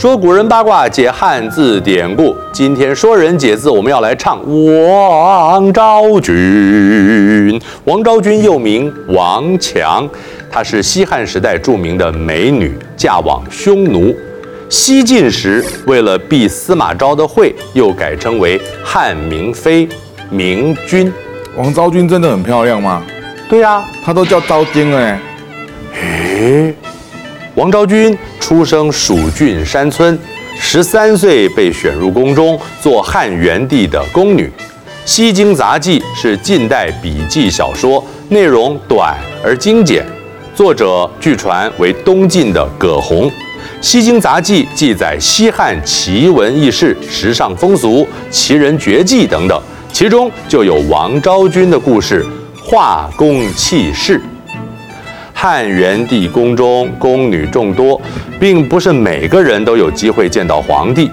说古人八卦，解汉字典故。今天说人解字，我们要来唱王昭君。王昭君又名王强，她是西汉时代著名的美女，嫁往匈奴。西晋时，为了避司马昭的讳，又改称为汉明妃明君。王昭君真的很漂亮吗？对呀、啊，她都叫昭君哎。诶，王昭君出生蜀郡山村，十三岁被选入宫中做汉元帝的宫女。《西京杂记》是近代笔记小说，内容短而精简，作者据传为东晋的葛洪。《西京杂记》记载西汉奇闻异事、时尚风俗、奇人绝技等等，其中就有王昭君的故事。画工弃市，汉元帝宫中宫女众多，并不是每个人都有机会见到皇帝。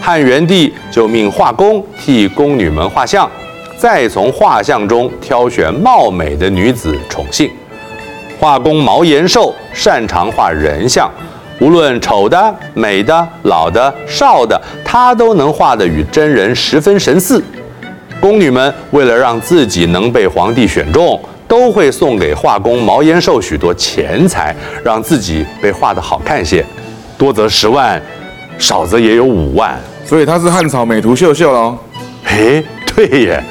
汉元帝就命画工替宫女们画像，再从画像中挑选貌美的女子宠幸。画工毛延寿擅长画人像，无论丑的、美的、老的、少的，他都能画得与真人十分神似。宫女们为了让自己能被皇帝选中，都会送给画工毛延寿许多钱财，让自己被画得好看些。多则十万，少则也有五万。所以他是汉朝美图秀秀喽？哎，对耶。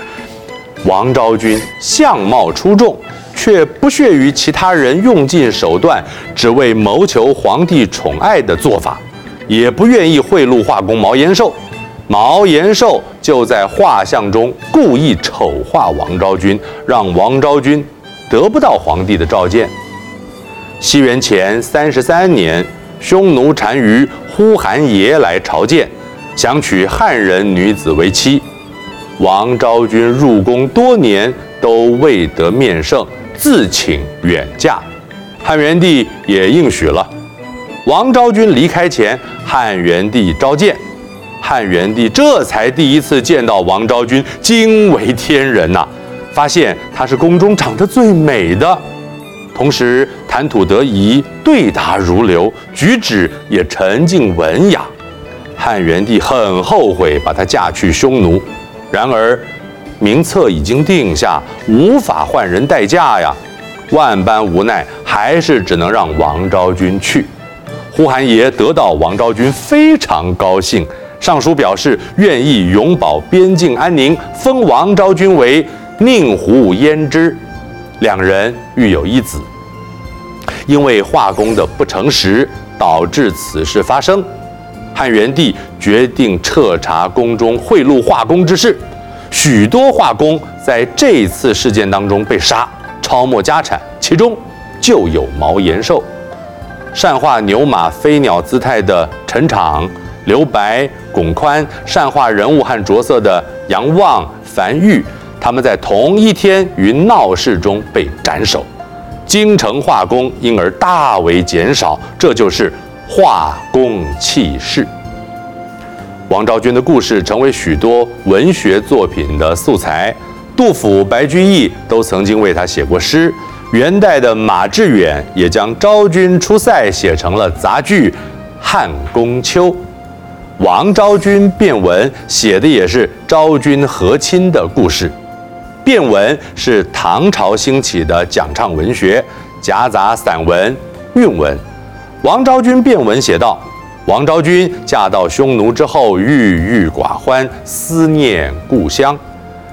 王昭君相貌出众，却不屑于其他人用尽手段，只为谋求皇帝宠爱的做法，也不愿意贿赂画工毛延寿。毛延寿就在画像中故意丑化王昭君，让王昭君得不到皇帝的召见。西元前三十三年，匈奴单于呼韩邪来朝见，想娶汉人女子为妻。王昭君入宫多年都未得面圣，自请远嫁。汉元帝也应许了。王昭君离开前，汉元帝召见。汉元帝这才第一次见到王昭君，惊为天人呐、发现她是宫中长得最美的，同时谈吐得宜，对答如流，举止也沉静文雅。汉元帝很后悔把她嫁去匈奴，然而名册已经定下，无法换人代嫁呀！万般无奈，还是只能让王昭君去。呼韩邪得到王昭君，非常高兴。上书表示愿意永保边境安宁，封王昭君为宁胡阉氏，两人育有一子。因为画工的不诚实，导致此事发生。汉元帝决定彻查宫中贿赂画工之事，许多画工在这次事件当中被杀，抄没家产，其中就有毛延寿。善画牛马飞鸟姿态的陈敞。刘白、龚宽善画人物和着色的杨望、樊玉，他们在同一天于闹市中被斩首，京城画工因而大为减少，这就是画工弃市。王昭君的故事成为许多文学作品的素材，杜甫、白居易都曾经为她写过诗，元代的马致远也将昭君出塞写成了杂剧《汉宫秋》。王昭君变文写的也是昭君和亲的故事。变文是唐朝兴起的讲唱文学，夹杂散文、韵文。王昭君变文写道：王昭君嫁到匈奴之后，郁郁寡欢，思念故乡。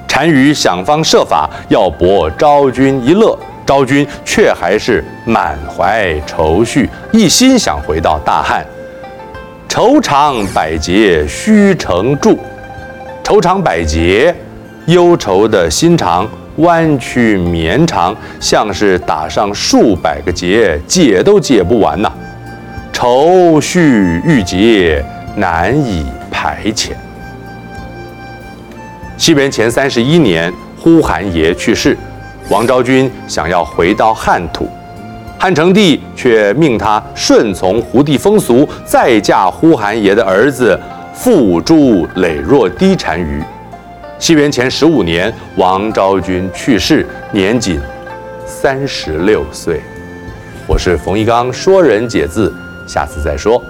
单于想方设法要博昭君一乐，昭君却还是满怀愁绪，一心想回到大汉。愁肠百结须成柱，愁肠百结，忧愁的心肠弯曲绵长，像是打上数百个结，解都解不完呐、愁绪郁结，难以排遣。西元前三十一年，呼韩邪去世，王昭君想要回到汉土。汉成帝却命他顺从胡地风俗，再嫁呼韩邪的儿子傅朱累弱低单于。西元前十五年，王昭君去世，年仅三十六岁。我是冯一刚，说人解字，下次再说。